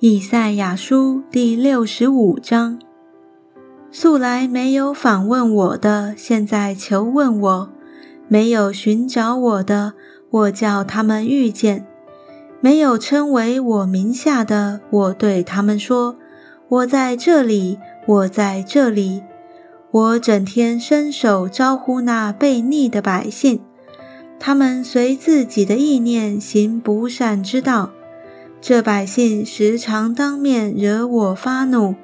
以赛亚书第六十五章：素来没有访问我的，现在求问我；没有寻找我的，我叫他们遇见；没有称为我名下的，我对他们说：我在这里，我在这里。我整天伸手招呼那悖逆的百姓，他们随自己的意念行不善之道。这百姓时常当面惹我发怒，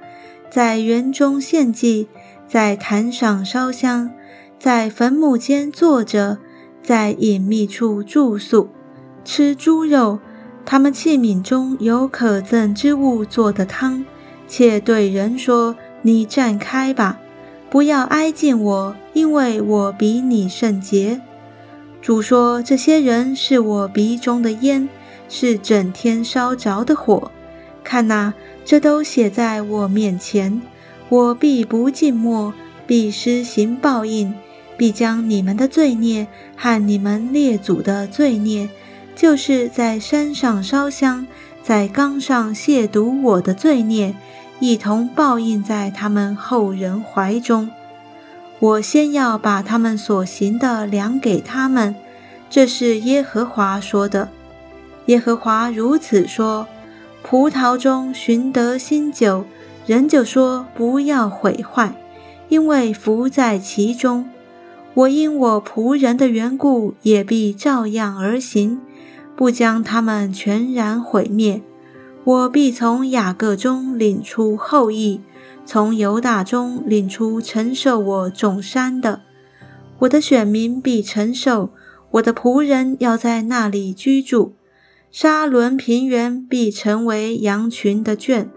在园中献祭，在坛上烧香，在坟墓间坐着，在隐秘处住宿，吃猪肉。他们器皿中有可憎之物做的汤，且对人说：“你站开吧，不要挨近我，因为我比你圣洁。”主说：“这些人是我鼻中的烟。”是整天烧着的火，看呐，这都写在我面前。我必不静默，必施行报应，必将你们的罪孽和你们列祖的罪孽，就是在山上烧香，在冈上亵渎我的罪孽，一同报应在他们后人怀中。我先要把他们所行的量给他们，这是耶和华说的。耶和华如此说：葡萄中寻得新酒，人就说不要毁坏，因为福在其中。我因我仆人的缘故，也必照样而行，不将他们全然毁灭。我必从雅各中领出后裔，从犹大中领出承受我种山的。我的选民必承受，我的仆人要在那里居住。沙伦平原必成为羊群的圈，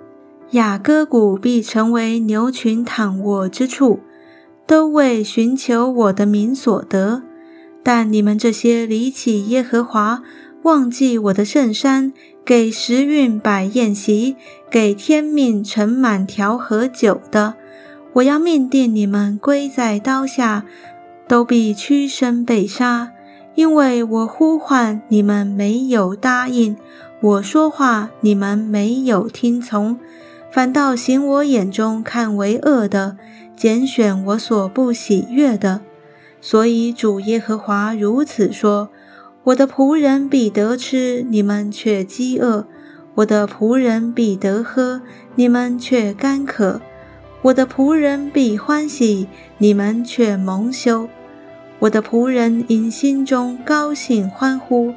雅各谷必成为牛群躺卧之处，都为寻求我的名所得。但你们这些离弃耶和华、忘记我的圣山，给时运摆宴席，给天命盛满调和酒的，我要命定你们归在刀下，都必屈身被杀。因为我呼唤你们没有答应，我说话你们没有听从，反倒行我眼中看为恶的，拣选我所不喜悦的。所以主耶和华如此说：我的仆人必得吃，你们却饥饿；我的仆人必得喝，你们却干渴；我的仆人必欢喜，你们却蒙羞。我的仆人因心中高兴欢呼，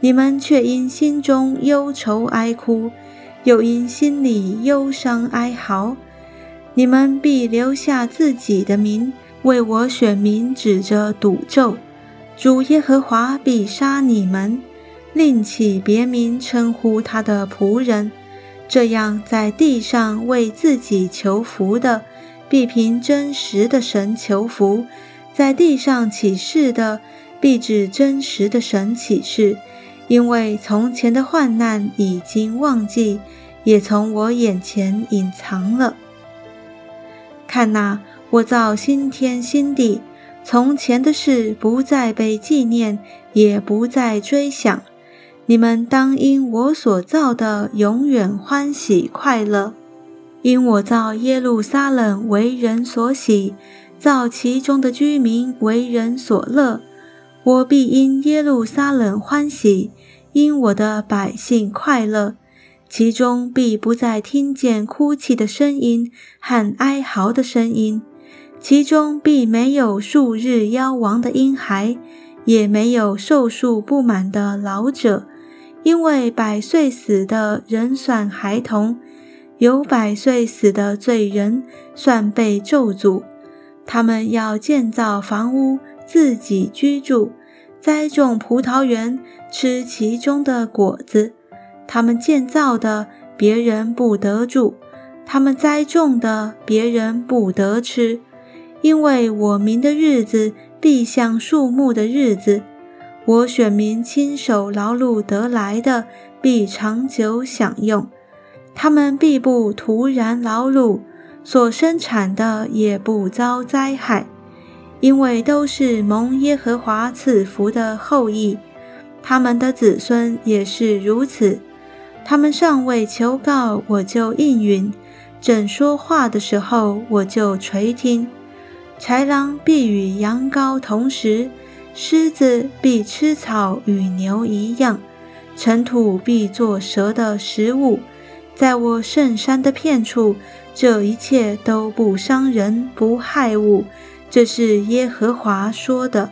你们却因心中忧愁哀哭，又因心里忧伤哀嚎。你们必留下自己的名，为我选民指着赌咒。主耶和华必杀你们，另起别名称呼他的仆人。这样，在地上为自己求福的，必凭真实的神求福。在地上起誓的，必指真实的神起誓，因为从前的患难已经忘记，也从我眼前隐藏了。看哪，我造新天新地，从前的事不再被纪念，也不再追想。你们当因我所造的永远欢喜快乐，因我造耶路撒冷为人所喜。造其中的居民为人所乐，我必因耶路撒冷欢喜，因我的百姓快乐，其中必不再听见哭泣的声音和哀嚎的声音，其中必没有数日夭亡的婴孩，也没有寿数不满的老者，因为百岁死的人算孩童，有百岁死的罪人算被咒诅。他们要建造房屋，自己居住；栽种葡萄园，吃其中的果子。他们建造的，别人不得住；他们栽种的，别人不得吃。因为我民的日子必像树木的日子，我选民亲手劳碌得来的，必长久享用。他们必不徒然劳碌。所生产的也不遭灾害，因为都是蒙耶和华赐福的后裔，他们的子孙也是如此。他们尚未求告，我就应允；正说话的时候，我就垂听。豺狼必与羊羔同食，狮子必吃草与牛一样，尘土必作蛇的食物。在我圣山的片处，这一切都不伤人，不害物。这是耶和华说的。